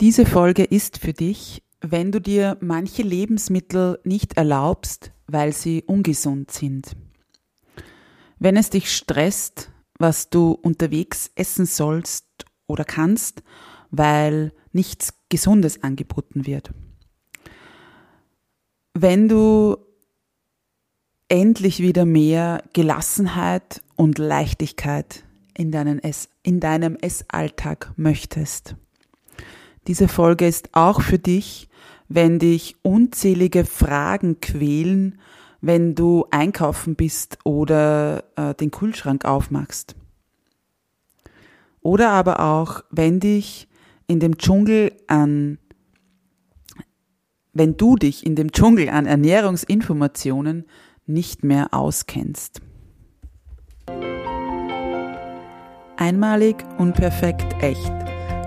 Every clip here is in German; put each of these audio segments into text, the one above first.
Diese Folge ist für dich, wenn du dir manche Lebensmittel nicht erlaubst, weil sie ungesund sind. Wenn es dich stresst, was du unterwegs essen sollst oder kannst, weil nichts Gesundes angeboten wird. Wenn du endlich wieder mehr Gelassenheit und Leichtigkeit in, deinen Ess, in deinem Essalltag möchtest. Diese Folge ist auch für dich, wenn dich unzählige Fragen quälen, wenn du einkaufen bist oder äh, den Kühlschrank aufmachst. Oder aber auch, wenn dich in dem Dschungel an, wenn du dich in dem Dschungel an Ernährungsinformationen nicht mehr auskennst. Einmalig, unperfekt, echt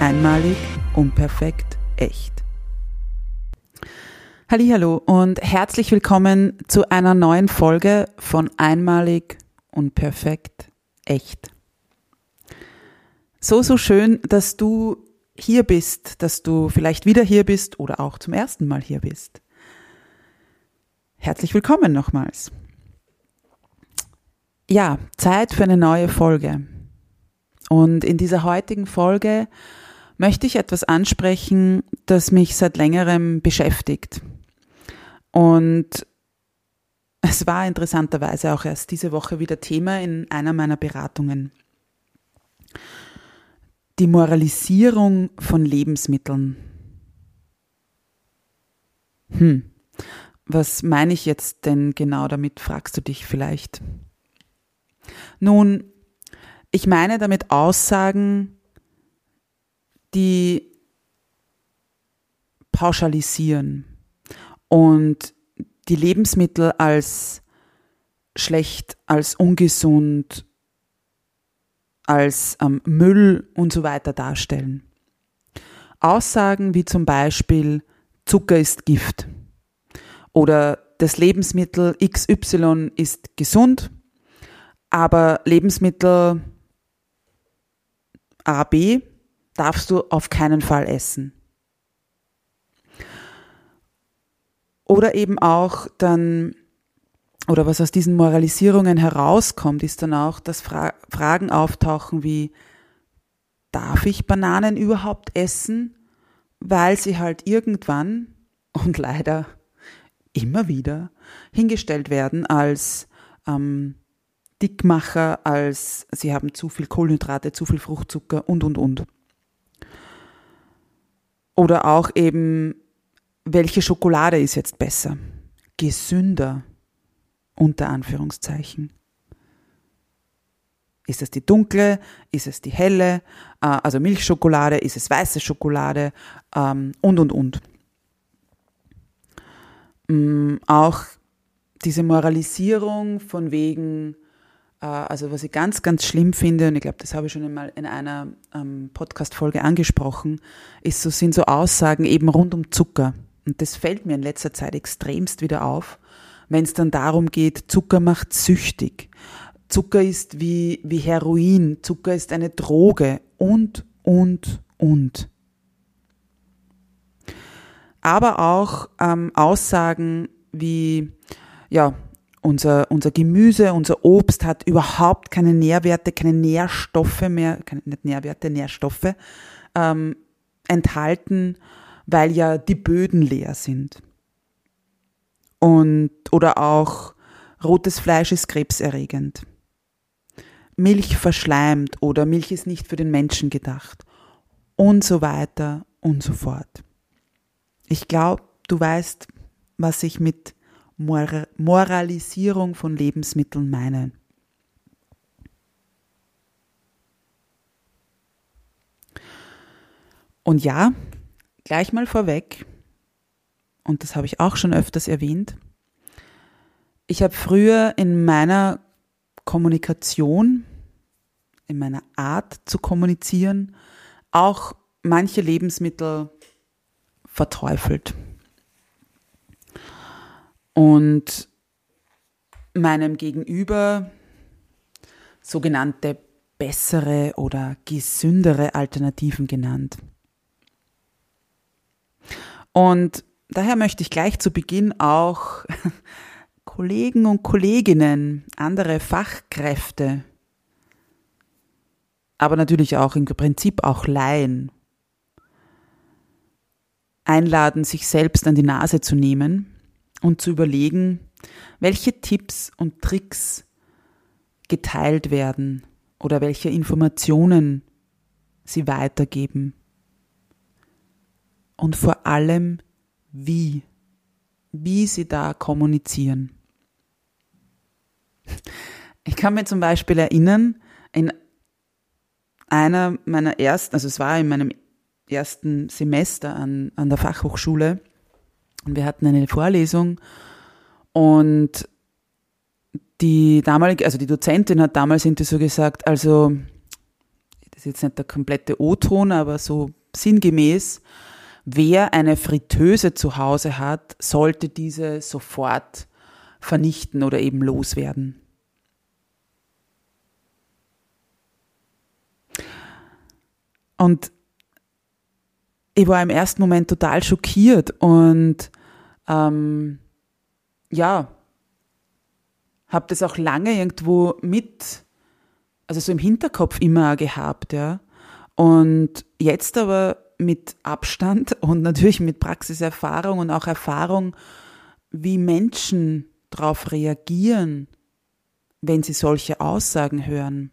Einmalig, unperfekt, echt. Hallo und herzlich willkommen zu einer neuen Folge von Einmalig, unperfekt, echt. So, so schön, dass du hier bist, dass du vielleicht wieder hier bist oder auch zum ersten Mal hier bist. Herzlich willkommen nochmals. Ja, Zeit für eine neue Folge. Und in dieser heutigen Folge möchte ich etwas ansprechen, das mich seit längerem beschäftigt. Und es war interessanterweise auch erst diese Woche wieder Thema in einer meiner Beratungen. Die Moralisierung von Lebensmitteln. Hm, was meine ich jetzt denn genau damit, fragst du dich vielleicht. Nun, ich meine damit Aussagen, die pauschalisieren und die Lebensmittel als schlecht, als ungesund, als ähm, Müll und so weiter darstellen. Aussagen wie zum Beispiel Zucker ist Gift oder das Lebensmittel XY ist gesund, aber Lebensmittel AB darfst du auf keinen Fall essen. Oder eben auch dann, oder was aus diesen Moralisierungen herauskommt, ist dann auch, dass Fra Fragen auftauchen wie, darf ich Bananen überhaupt essen? Weil sie halt irgendwann und leider immer wieder hingestellt werden als ähm, Dickmacher, als sie haben zu viel Kohlenhydrate, zu viel Fruchtzucker und, und, und. Oder auch eben, welche Schokolade ist jetzt besser? Gesünder, unter Anführungszeichen. Ist es die dunkle? Ist es die helle? Äh, also Milchschokolade? Ist es weiße Schokolade? Ähm, und, und, und. Mm, auch diese Moralisierung von wegen, also was ich ganz, ganz schlimm finde, und ich glaube, das habe ich schon einmal in einer ähm, Podcast-Folge angesprochen, ist so, sind so Aussagen eben rund um Zucker. Und das fällt mir in letzter Zeit extremst wieder auf, wenn es dann darum geht, Zucker macht süchtig. Zucker ist wie, wie Heroin, Zucker ist eine Droge und, und, und. Aber auch ähm, Aussagen wie, ja, unser, unser Gemüse, unser Obst hat überhaupt keine Nährwerte, keine Nährstoffe mehr, keine, nicht Nährwerte, Nährstoffe ähm, enthalten, weil ja die Böden leer sind. Und, Oder auch rotes Fleisch ist krebserregend. Milch verschleimt oder Milch ist nicht für den Menschen gedacht. Und so weiter und so fort. Ich glaube, du weißt, was ich mit Moralisierung von Lebensmitteln meine. Und ja, gleich mal vorweg, und das habe ich auch schon öfters erwähnt, ich habe früher in meiner Kommunikation, in meiner Art zu kommunizieren, auch manche Lebensmittel verteufelt. Und meinem Gegenüber sogenannte bessere oder gesündere Alternativen genannt. Und daher möchte ich gleich zu Beginn auch Kollegen und Kolleginnen, andere Fachkräfte, aber natürlich auch im Prinzip auch Laien einladen, sich selbst an die Nase zu nehmen und zu überlegen, welche Tipps und Tricks geteilt werden oder welche Informationen sie weitergeben und vor allem wie, wie sie da kommunizieren. Ich kann mir zum Beispiel erinnern, in einer meiner ersten, also es war in meinem ersten Semester an, an der Fachhochschule und wir hatten eine Vorlesung und die damalige, also die Dozentin hat damals irgendwie so gesagt, also das ist jetzt nicht der komplette O-Ton, aber so sinngemäß, wer eine Fritteuse zu Hause hat, sollte diese sofort vernichten oder eben loswerden. Und ich war im ersten Moment total schockiert und ähm, ja, habe das auch lange irgendwo mit, also so im Hinterkopf immer gehabt, ja. Und jetzt aber mit Abstand und natürlich mit Praxiserfahrung und auch Erfahrung, wie Menschen darauf reagieren, wenn sie solche Aussagen hören,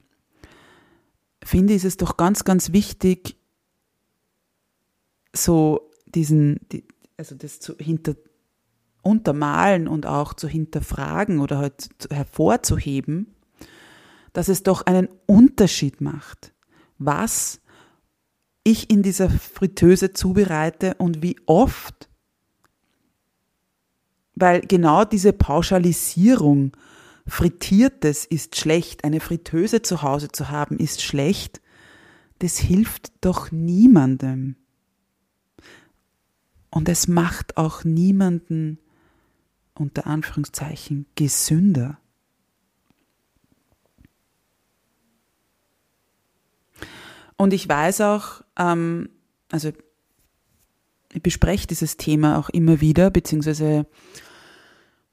finde ich es doch ganz, ganz wichtig, so diesen, also das zu hinter, untermalen und auch zu hinterfragen oder halt hervorzuheben, dass es doch einen Unterschied macht, was ich in dieser Fritteuse zubereite und wie oft. Weil genau diese Pauschalisierung, Frittiertes ist schlecht, eine Fritteuse zu Hause zu haben ist schlecht, das hilft doch niemandem. Und es macht auch niemanden unter Anführungszeichen gesünder. Und ich weiß auch, ähm, also ich bespreche dieses Thema auch immer wieder, beziehungsweise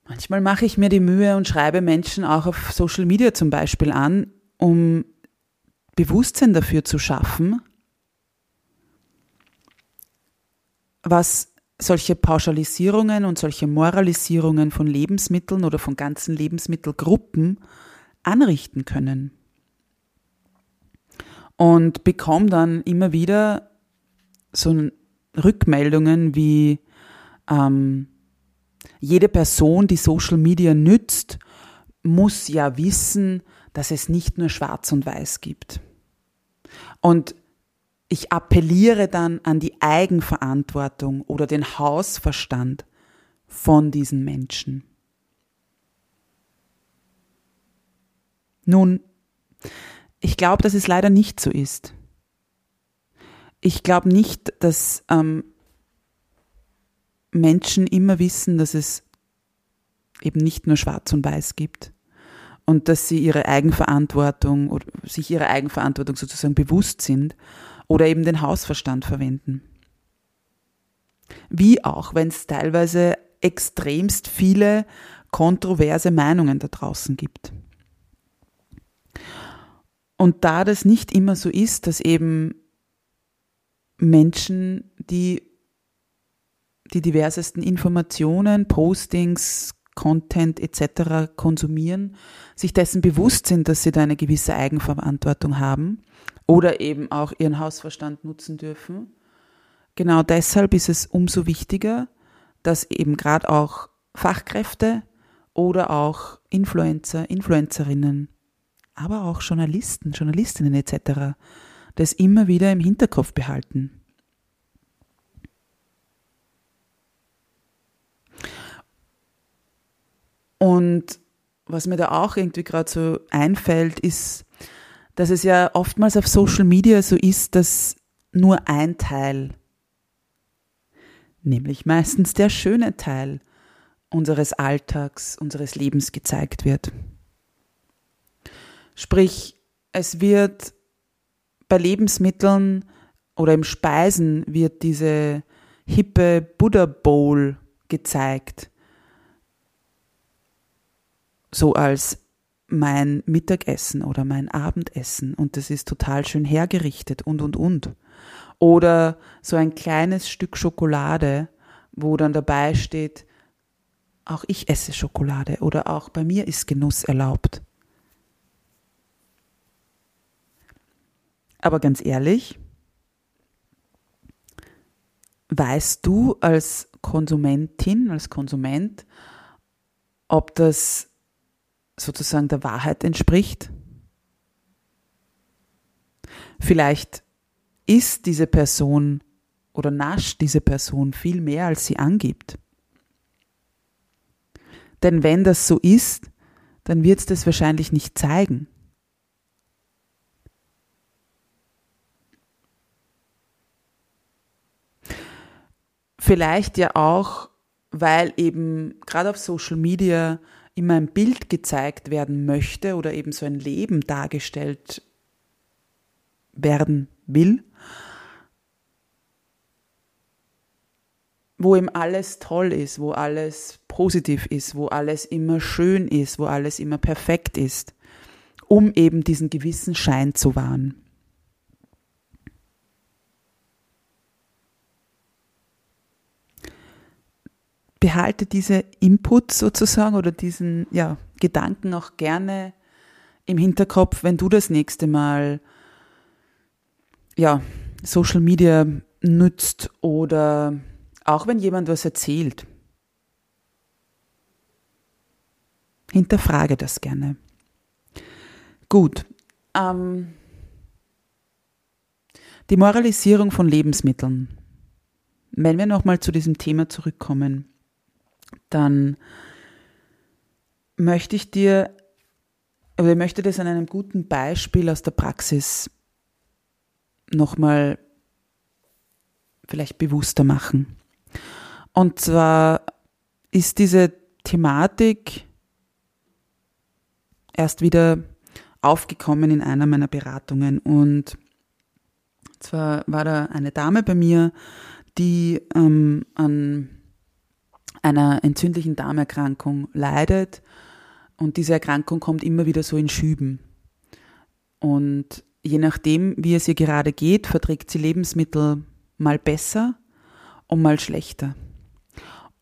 manchmal mache ich mir die Mühe und schreibe Menschen auch auf Social Media zum Beispiel an, um Bewusstsein dafür zu schaffen, was solche Pauschalisierungen und solche Moralisierungen von Lebensmitteln oder von ganzen Lebensmittelgruppen anrichten können und bekomme dann immer wieder so Rückmeldungen wie ähm, jede Person, die Social Media nützt, muss ja wissen, dass es nicht nur Schwarz und Weiß gibt. Und ich appelliere dann an die Eigenverantwortung oder den Hausverstand von diesen Menschen. Nun, ich glaube, dass es leider nicht so ist. Ich glaube nicht, dass ähm, Menschen immer wissen, dass es eben nicht nur Schwarz und Weiß gibt und dass sie ihre Eigenverantwortung oder sich ihrer Eigenverantwortung sozusagen bewusst sind oder eben den Hausverstand verwenden. Wie auch, wenn es teilweise extremst viele kontroverse Meinungen da draußen gibt. Und da das nicht immer so ist, dass eben Menschen, die die diversesten Informationen, Postings, Content etc. konsumieren, sich dessen bewusst sind, dass sie da eine gewisse Eigenverantwortung haben oder eben auch ihren Hausverstand nutzen dürfen. Genau deshalb ist es umso wichtiger, dass eben gerade auch Fachkräfte oder auch Influencer, Influencerinnen, aber auch Journalisten, Journalistinnen etc. das immer wieder im Hinterkopf behalten. Und was mir da auch irgendwie gerade so einfällt, ist, dass es ja oftmals auf Social Media so ist, dass nur ein Teil, nämlich meistens der schöne Teil unseres Alltags, unseres Lebens gezeigt wird. Sprich, es wird bei Lebensmitteln oder im Speisen wird diese hippe Buddha Bowl gezeigt so als mein Mittagessen oder mein Abendessen und das ist total schön hergerichtet und und und. Oder so ein kleines Stück Schokolade, wo dann dabei steht, auch ich esse Schokolade oder auch bei mir ist Genuss erlaubt. Aber ganz ehrlich, weißt du als Konsumentin, als Konsument, ob das sozusagen der Wahrheit entspricht. Vielleicht isst diese Person oder nascht diese Person viel mehr, als sie angibt. Denn wenn das so ist, dann wird es das wahrscheinlich nicht zeigen. Vielleicht ja auch, weil eben gerade auf Social Media immer ein Bild gezeigt werden möchte oder eben so ein Leben dargestellt werden will, wo ihm alles toll ist, wo alles positiv ist, wo alles immer schön ist, wo alles immer perfekt ist, um eben diesen gewissen Schein zu wahren. Behalte diese Inputs sozusagen oder diesen ja, Gedanken auch gerne im Hinterkopf, wenn du das nächste Mal ja, Social Media nutzt oder auch wenn jemand was erzählt. Hinterfrage das gerne. Gut. Ähm, die Moralisierung von Lebensmitteln. Wenn wir nochmal zu diesem Thema zurückkommen dann möchte ich dir, oder ich möchte das an einem guten Beispiel aus der Praxis nochmal vielleicht bewusster machen. Und zwar ist diese Thematik erst wieder aufgekommen in einer meiner Beratungen. Und zwar war da eine Dame bei mir, die ähm, an einer entzündlichen Darmerkrankung leidet und diese Erkrankung kommt immer wieder so in Schüben. Und je nachdem, wie es ihr gerade geht, verträgt sie Lebensmittel mal besser und mal schlechter.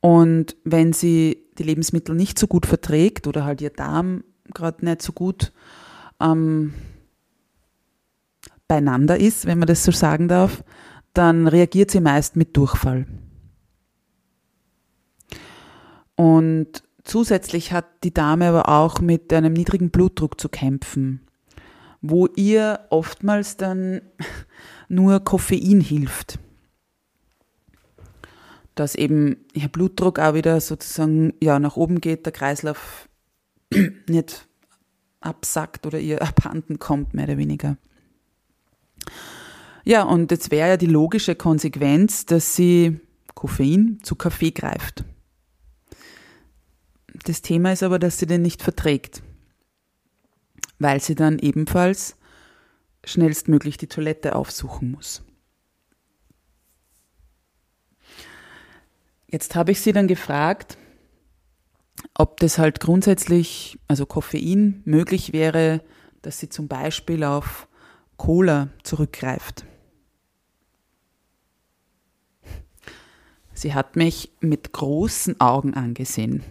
Und wenn sie die Lebensmittel nicht so gut verträgt oder halt ihr Darm gerade nicht so gut ähm, beieinander ist, wenn man das so sagen darf, dann reagiert sie meist mit Durchfall. Und zusätzlich hat die Dame aber auch mit einem niedrigen Blutdruck zu kämpfen, wo ihr oftmals dann nur Koffein hilft. Dass eben ihr Blutdruck auch wieder sozusagen ja, nach oben geht, der Kreislauf nicht absackt oder ihr abhanden kommt, mehr oder weniger. Ja, und jetzt wäre ja die logische Konsequenz, dass sie Koffein zu Kaffee greift. Das Thema ist aber, dass sie den nicht verträgt, weil sie dann ebenfalls schnellstmöglich die Toilette aufsuchen muss. Jetzt habe ich sie dann gefragt, ob das halt grundsätzlich, also Koffein, möglich wäre, dass sie zum Beispiel auf Cola zurückgreift. Sie hat mich mit großen Augen angesehen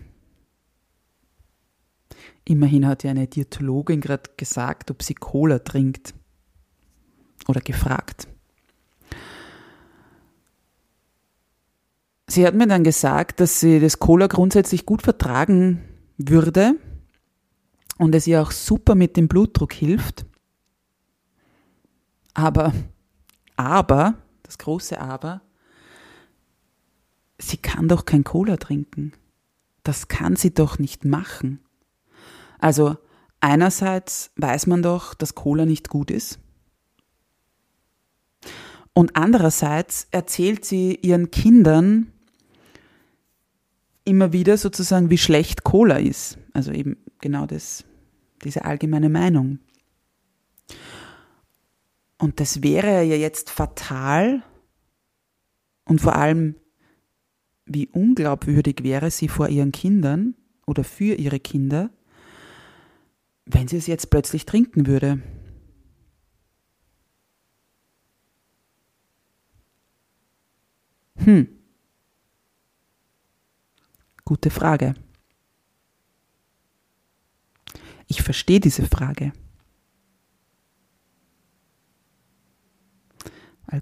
Immerhin hat ja eine Diätologin gerade gesagt, ob sie Cola trinkt. Oder gefragt. Sie hat mir dann gesagt, dass sie das Cola grundsätzlich gut vertragen würde und es ihr auch super mit dem Blutdruck hilft. Aber, aber, das große Aber, sie kann doch kein Cola trinken. Das kann sie doch nicht machen. Also einerseits weiß man doch, dass Cola nicht gut ist. Und andererseits erzählt sie ihren Kindern immer wieder sozusagen, wie schlecht Cola ist. Also eben genau das, diese allgemeine Meinung. Und das wäre ja jetzt fatal und vor allem, wie unglaubwürdig wäre sie vor ihren Kindern oder für ihre Kinder, wenn sie es jetzt plötzlich trinken würde. Hm. Gute Frage. Ich verstehe diese Frage.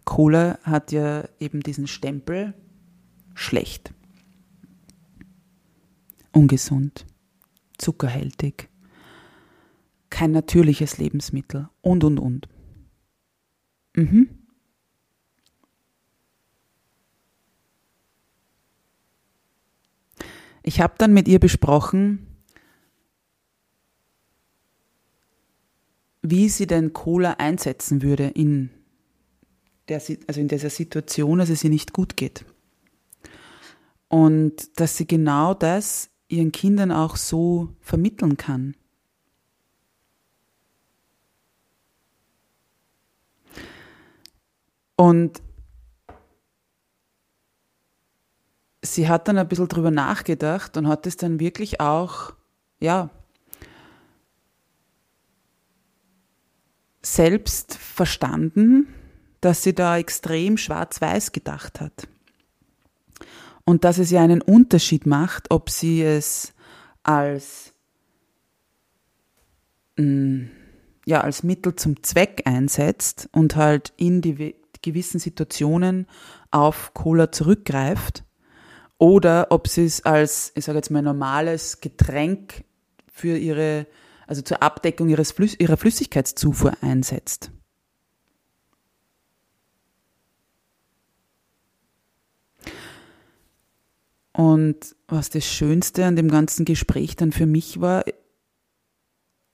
Cola hat ja eben diesen Stempel schlecht, ungesund, zuckerhältig, kein natürliches Lebensmittel und, und, und. Mhm. Ich habe dann mit ihr besprochen, wie sie denn Cola einsetzen würde in der, also in dieser Situation, dass es ihr nicht gut geht. Und dass sie genau das ihren Kindern auch so vermitteln kann. Und sie hat dann ein bisschen drüber nachgedacht und hat es dann wirklich auch, ja, selbst verstanden, dass sie da extrem schwarz-weiß gedacht hat. Und dass es ja einen Unterschied macht, ob sie es als, mm, ja, als Mittel zum Zweck einsetzt und halt in die gewissen Situationen auf Cola zurückgreift oder ob sie es als, ich sage jetzt mal, normales Getränk für ihre, also zur Abdeckung ihres Flüss, ihrer Flüssigkeitszufuhr einsetzt. Und was das Schönste an dem ganzen Gespräch dann für mich war,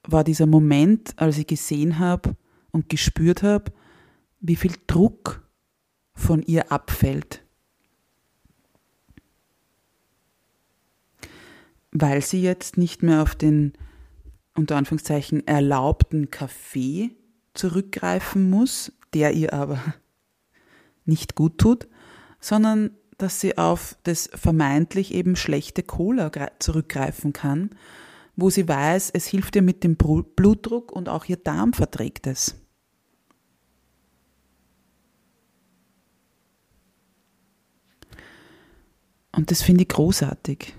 war dieser Moment, als ich gesehen habe und gespürt habe, wie viel Druck von ihr abfällt. Weil sie jetzt nicht mehr auf den unter Anführungszeichen erlaubten Kaffee zurückgreifen muss, der ihr aber nicht gut tut, sondern dass sie auf das vermeintlich eben schlechte Cola zurückgreifen kann, wo sie weiß, es hilft ihr mit dem Blutdruck und auch ihr Darm verträgt es. Und das finde ich großartig.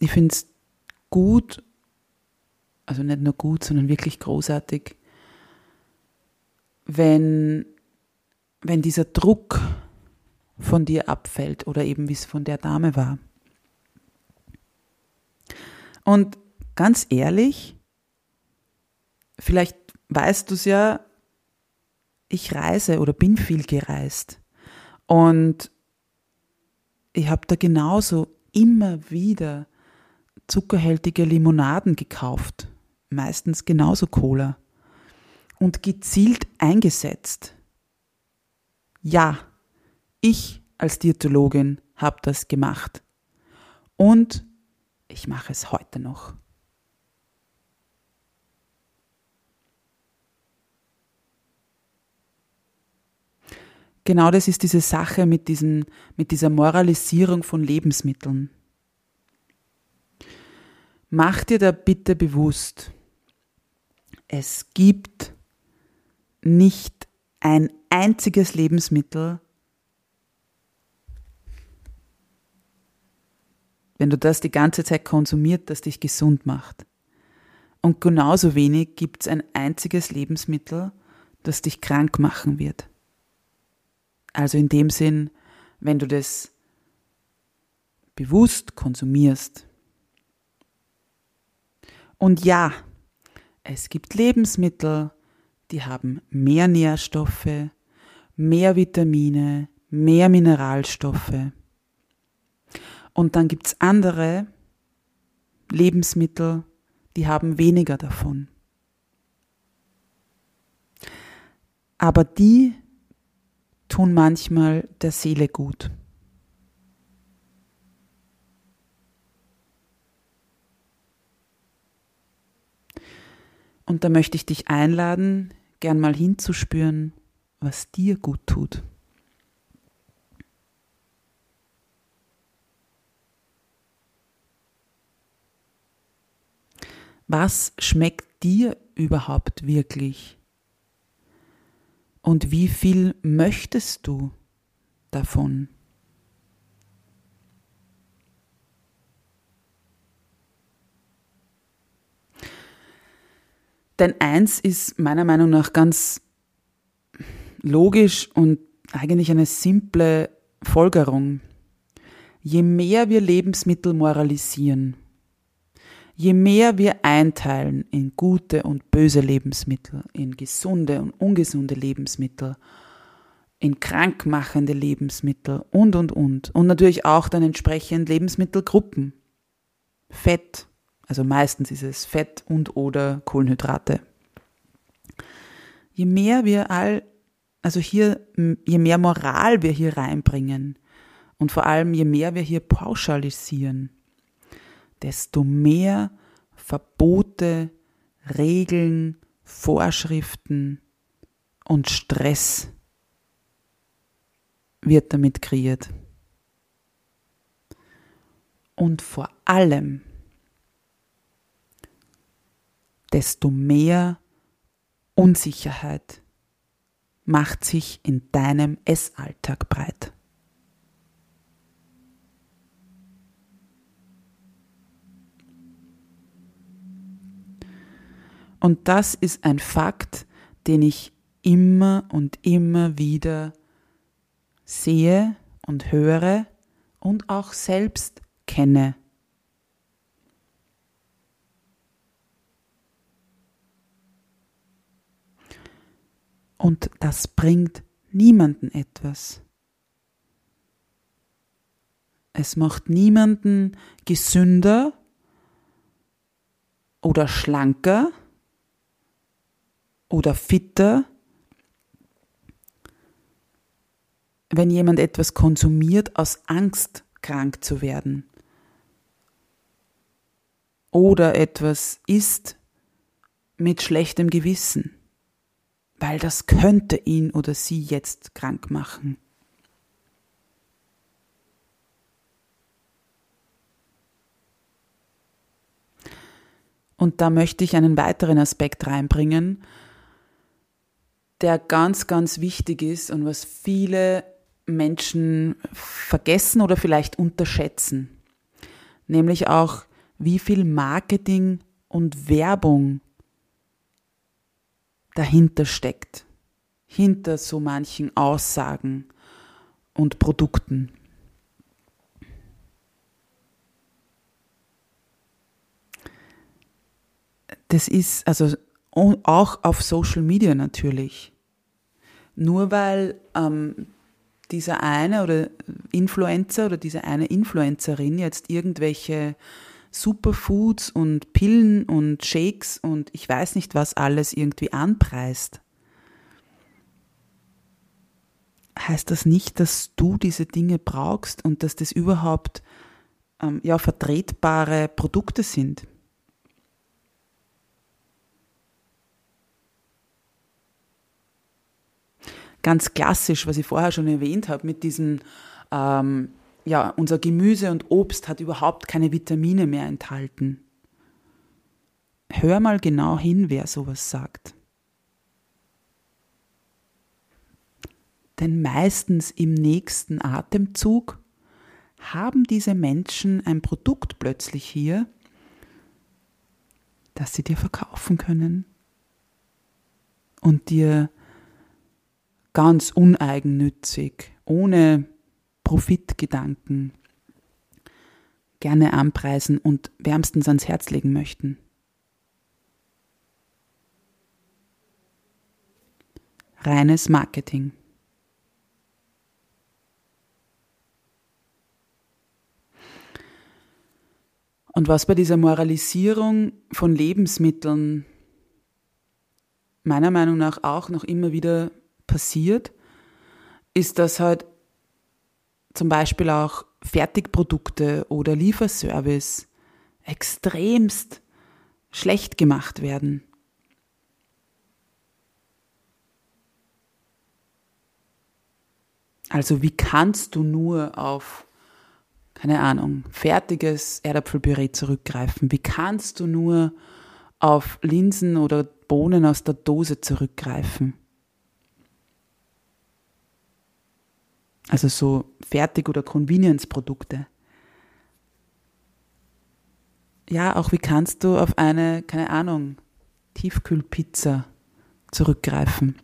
Ich finde es gut, also nicht nur gut, sondern wirklich großartig, wenn, wenn dieser Druck von dir abfällt oder eben wie es von der Dame war. Und ganz ehrlich, vielleicht weißt du es ja, ich reise oder bin viel gereist. Und ich habe da genauso immer wieder zuckerhältige Limonaden gekauft, meistens genauso Cola, und gezielt eingesetzt. Ja, ich als Diätologin habe das gemacht. Und ich mache es heute noch. Genau das ist diese Sache mit, diesen, mit dieser Moralisierung von Lebensmitteln. Mach dir da bitte bewusst, es gibt nicht ein einziges Lebensmittel, wenn du das die ganze Zeit konsumiert, das dich gesund macht. Und genauso wenig gibt es ein einziges Lebensmittel, das dich krank machen wird. Also in dem Sinn, wenn du das bewusst konsumierst. Und ja, es gibt Lebensmittel, die haben mehr Nährstoffe, mehr Vitamine, mehr Mineralstoffe. Und dann gibt es andere Lebensmittel, die haben weniger davon. Aber die tun manchmal der Seele gut. Und da möchte ich dich einladen, gern mal hinzuspüren, was dir gut tut. Was schmeckt dir überhaupt wirklich? Und wie viel möchtest du davon? Denn eins ist meiner Meinung nach ganz logisch und eigentlich eine simple Folgerung. Je mehr wir Lebensmittel moralisieren, je mehr wir einteilen in gute und böse Lebensmittel, in gesunde und ungesunde Lebensmittel, in krankmachende Lebensmittel und, und, und. Und natürlich auch dann entsprechend Lebensmittelgruppen. Fett, also meistens ist es Fett und oder Kohlenhydrate. Je mehr wir all, also hier, je mehr Moral wir hier reinbringen und vor allem je mehr wir hier pauschalisieren, desto mehr Verbote, Regeln, Vorschriften und Stress wird damit kreiert. Und vor allem desto mehr Unsicherheit macht sich in deinem Essalltag breit. Und das ist ein Fakt, den ich immer und immer wieder sehe und höre und auch selbst kenne. Und das bringt niemanden etwas. Es macht niemanden gesünder oder schlanker oder fitter, wenn jemand etwas konsumiert aus Angst krank zu werden oder etwas isst mit schlechtem Gewissen weil das könnte ihn oder sie jetzt krank machen. Und da möchte ich einen weiteren Aspekt reinbringen, der ganz, ganz wichtig ist und was viele Menschen vergessen oder vielleicht unterschätzen. Nämlich auch, wie viel Marketing und Werbung dahinter steckt, hinter so manchen Aussagen und Produkten. Das ist also auch auf Social Media natürlich. Nur weil ähm, dieser eine oder Influencer oder diese eine Influencerin jetzt irgendwelche Superfoods und Pillen und Shakes und ich weiß nicht was alles irgendwie anpreist, heißt das nicht, dass du diese Dinge brauchst und dass das überhaupt ähm, ja, vertretbare Produkte sind. Ganz klassisch, was ich vorher schon erwähnt habe, mit diesen ähm, ja, unser Gemüse und Obst hat überhaupt keine Vitamine mehr enthalten. Hör mal genau hin, wer sowas sagt. Denn meistens im nächsten Atemzug haben diese Menschen ein Produkt plötzlich hier, das sie dir verkaufen können und dir ganz uneigennützig, ohne Profitgedanken gerne anpreisen und wärmstens ans Herz legen möchten. Reines Marketing. Und was bei dieser Moralisierung von Lebensmitteln meiner Meinung nach auch noch immer wieder passiert, ist, dass halt zum Beispiel auch Fertigprodukte oder Lieferservice extremst schlecht gemacht werden. Also wie kannst du nur auf, keine Ahnung, fertiges Erdapfelpüree zurückgreifen? Wie kannst du nur auf Linsen oder Bohnen aus der Dose zurückgreifen? Also so Fertig- oder Convenience-Produkte. Ja, auch wie kannst du auf eine, keine Ahnung, Tiefkühlpizza zurückgreifen?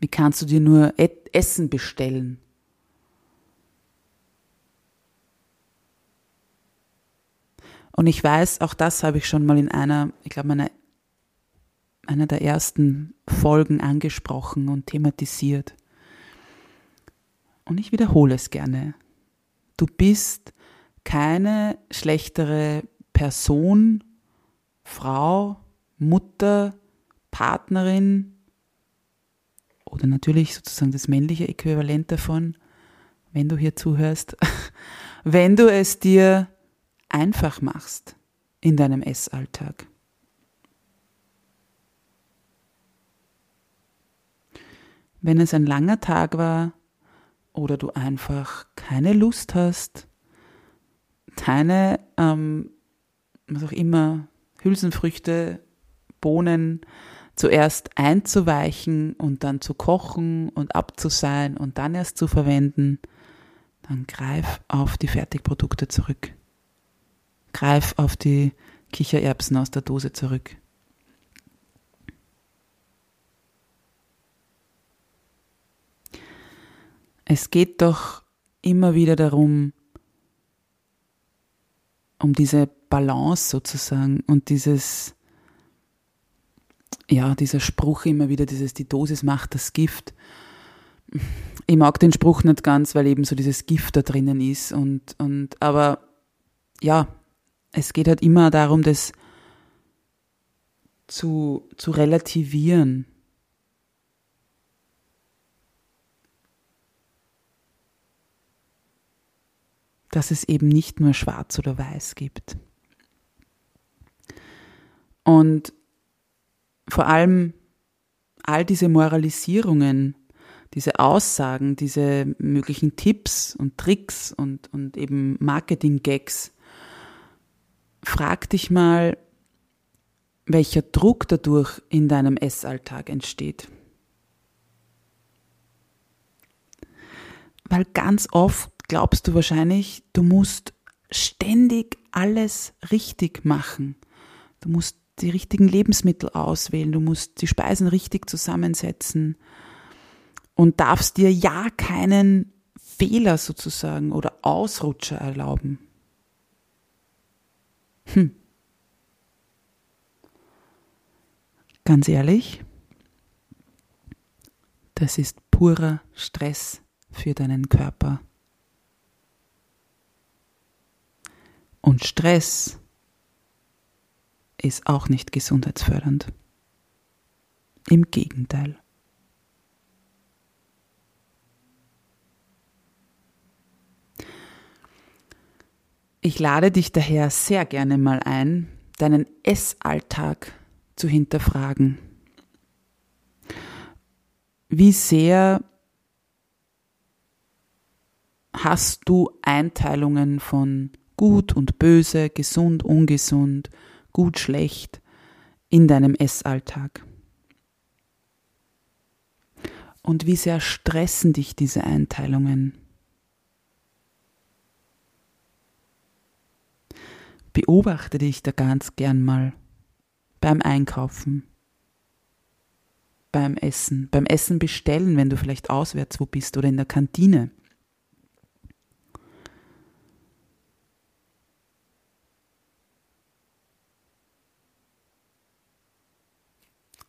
Wie kannst du dir nur Essen bestellen? Und ich weiß, auch das habe ich schon mal in einer, ich glaube, meiner einer der ersten Folgen angesprochen und thematisiert. Und ich wiederhole es gerne. Du bist keine schlechtere Person, Frau, Mutter, Partnerin oder natürlich sozusagen das männliche Äquivalent davon, wenn du hier zuhörst, wenn du es dir einfach machst in deinem Essalltag. Wenn es ein langer Tag war oder du einfach keine Lust hast, deine, ähm, was auch immer, Hülsenfrüchte, Bohnen zuerst einzuweichen und dann zu kochen und abzuseien und dann erst zu verwenden, dann greif auf die Fertigprodukte zurück. Greif auf die Kichererbsen aus der Dose zurück. Es geht doch immer wieder darum, um diese Balance sozusagen und dieses, ja, dieser Spruch immer wieder, dieses, die Dosis macht das Gift. Ich mag den Spruch nicht ganz, weil eben so dieses Gift da drinnen ist und, und, aber ja, es geht halt immer darum, das zu, zu relativieren dass es eben nicht nur schwarz oder weiß gibt. Und vor allem all diese Moralisierungen, diese Aussagen, diese möglichen Tipps und Tricks und, und eben Marketing-Gags, frag dich mal, welcher Druck dadurch in deinem Essalltag entsteht. Weil ganz oft glaubst du wahrscheinlich, du musst ständig alles richtig machen. Du musst die richtigen Lebensmittel auswählen, du musst die Speisen richtig zusammensetzen und darfst dir ja keinen Fehler sozusagen oder Ausrutscher erlauben. Hm. Ganz ehrlich, das ist purer Stress für deinen Körper. Und Stress ist auch nicht gesundheitsfördernd. Im Gegenteil. Ich lade dich daher sehr gerne mal ein, deinen Essalltag zu hinterfragen. Wie sehr hast du Einteilungen von gut und böse, gesund, ungesund, gut, schlecht in deinem Essalltag. Und wie sehr stressen dich diese Einteilungen? Beobachte dich da ganz gern mal beim Einkaufen, beim Essen, beim Essen bestellen, wenn du vielleicht auswärts wo bist oder in der Kantine.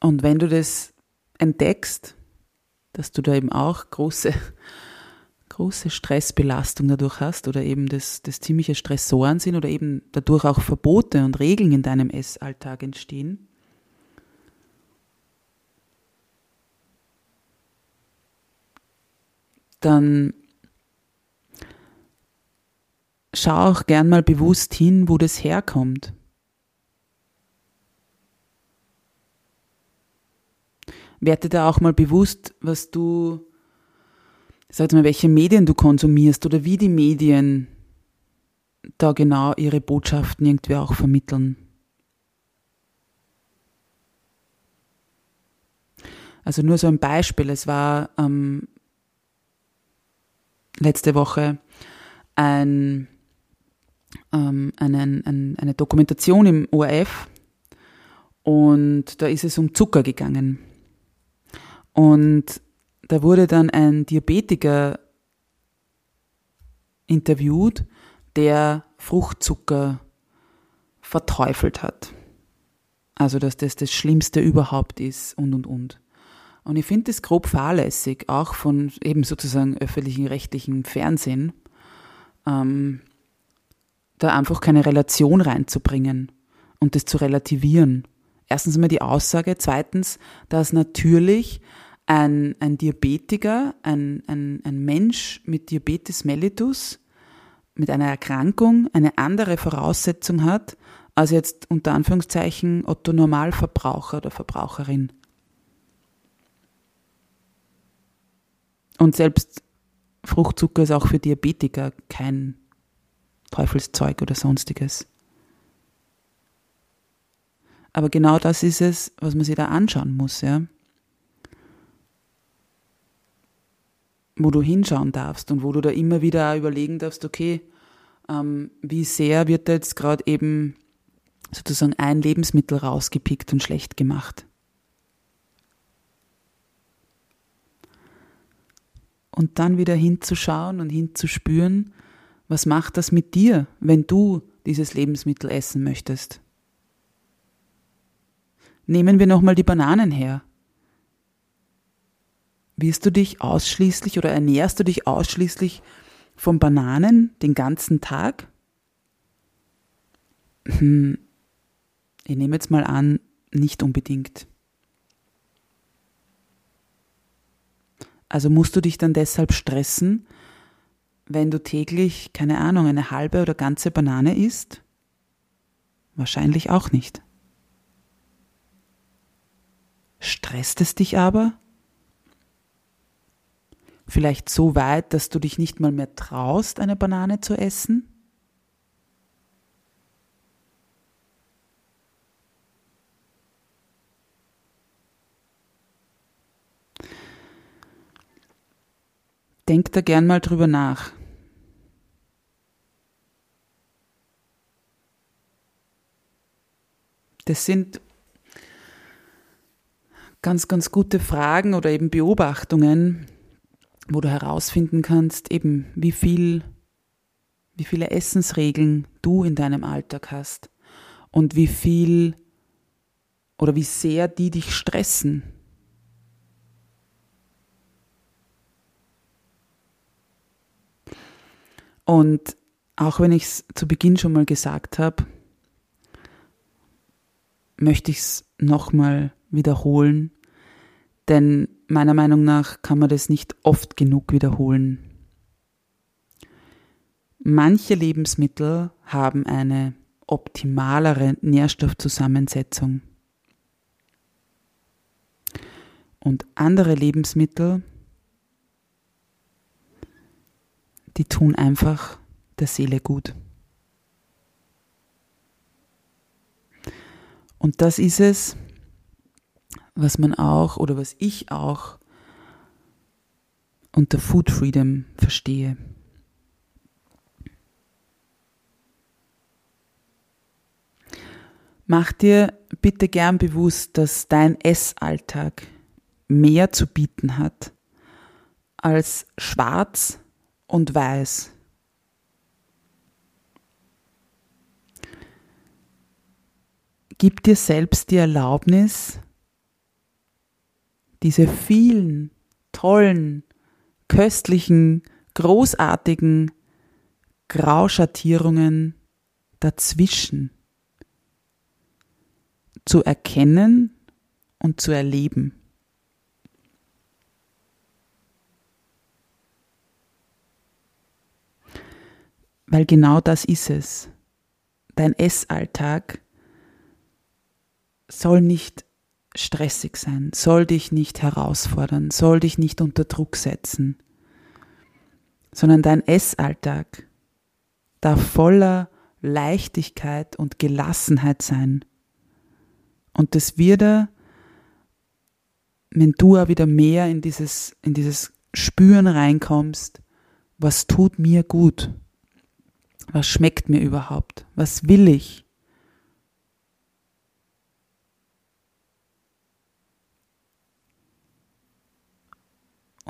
Und wenn du das entdeckst, dass du da eben auch große, große Stressbelastung dadurch hast oder eben das, das ziemliche Stressoren sind oder eben dadurch auch Verbote und Regeln in deinem Essalltag entstehen, dann schau auch gern mal bewusst hin, wo das herkommt. Werde da auch mal bewusst, was du, sag mal, welche Medien du konsumierst oder wie die Medien da genau ihre Botschaften irgendwie auch vermitteln. Also nur so ein Beispiel. Es war ähm, letzte Woche ein, ähm, einen, ein, eine Dokumentation im ORF und da ist es um Zucker gegangen. Und da wurde dann ein Diabetiker interviewt, der Fruchtzucker verteufelt hat. Also, dass das das Schlimmste überhaupt ist und, und, und. Und ich finde das grob fahrlässig, auch von eben sozusagen öffentlichen rechtlichen Fernsehen, ähm, da einfach keine Relation reinzubringen und das zu relativieren. Erstens mal die Aussage, zweitens, dass natürlich ein, ein Diabetiker, ein, ein, ein Mensch mit Diabetes mellitus, mit einer Erkrankung eine andere Voraussetzung hat als jetzt unter Anführungszeichen Otto Normalverbraucher oder Verbraucherin. Und selbst Fruchtzucker ist auch für Diabetiker kein Teufelszeug oder sonstiges. Aber genau das ist es, was man sich da anschauen muss, ja. Wo du hinschauen darfst und wo du da immer wieder überlegen darfst, okay, ähm, wie sehr wird da jetzt gerade eben sozusagen ein Lebensmittel rausgepickt und schlecht gemacht. Und dann wieder hinzuschauen und hinzuspüren, was macht das mit dir, wenn du dieses Lebensmittel essen möchtest. Nehmen wir nochmal die Bananen her. Wirst du dich ausschließlich oder ernährst du dich ausschließlich von Bananen den ganzen Tag? Hm, ich nehme jetzt mal an, nicht unbedingt. Also musst du dich dann deshalb stressen, wenn du täglich, keine Ahnung, eine halbe oder ganze Banane isst? Wahrscheinlich auch nicht. Stresst es dich aber? Vielleicht so weit, dass du dich nicht mal mehr traust, eine Banane zu essen? Denk da gern mal drüber nach. Das sind ganz, ganz gute Fragen oder eben Beobachtungen, wo du herausfinden kannst, eben wie viel, wie viele Essensregeln du in deinem Alltag hast und wie viel oder wie sehr die dich stressen. Und auch wenn ich es zu Beginn schon mal gesagt habe, möchte ich es nochmal wiederholen, denn meiner Meinung nach kann man das nicht oft genug wiederholen. Manche Lebensmittel haben eine optimalere Nährstoffzusammensetzung. Und andere Lebensmittel, die tun einfach der Seele gut. Und das ist es, was man auch oder was ich auch unter Food Freedom verstehe. Mach dir bitte gern bewusst, dass dein Essalltag mehr zu bieten hat als schwarz und weiß. Gib dir selbst die Erlaubnis, diese vielen tollen, köstlichen, großartigen Grauschattierungen dazwischen zu erkennen und zu erleben. Weil genau das ist es. Dein Essalltag soll nicht stressig sein, soll dich nicht herausfordern, soll dich nicht unter Druck setzen, sondern dein Essalltag darf voller Leichtigkeit und Gelassenheit sein. Und das wird er, wenn du auch wieder mehr in dieses, in dieses Spüren reinkommst, was tut mir gut? Was schmeckt mir überhaupt? Was will ich?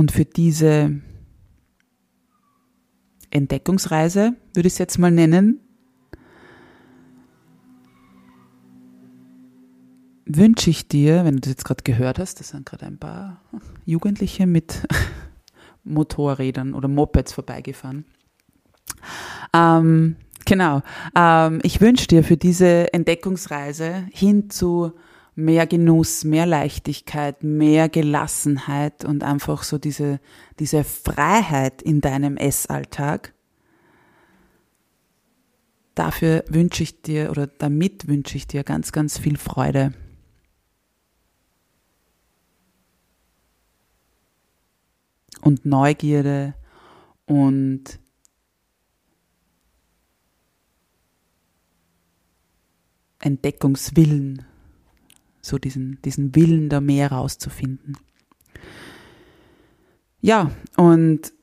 Und für diese Entdeckungsreise, würde ich es jetzt mal nennen, wünsche ich dir, wenn du das jetzt gerade gehört hast, das sind gerade ein paar Jugendliche mit Motorrädern oder Mopeds vorbeigefahren. Ähm, genau. Ähm, ich wünsche dir für diese Entdeckungsreise hin zu mehr Genuss, mehr Leichtigkeit, mehr Gelassenheit und einfach so diese, diese Freiheit in deinem Essalltag. Dafür wünsche ich dir oder damit wünsche ich dir ganz, ganz viel Freude. Und Neugierde und Entdeckungswillen so diesen, diesen Willen da mehr rauszufinden. Ja, und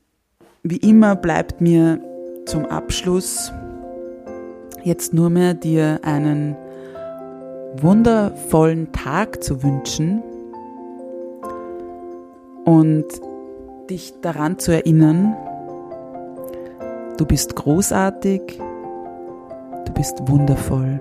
wie immer bleibt mir zum Abschluss jetzt nur mehr dir einen wundervollen Tag zu wünschen und dich daran zu erinnern, du bist großartig, du bist wundervoll.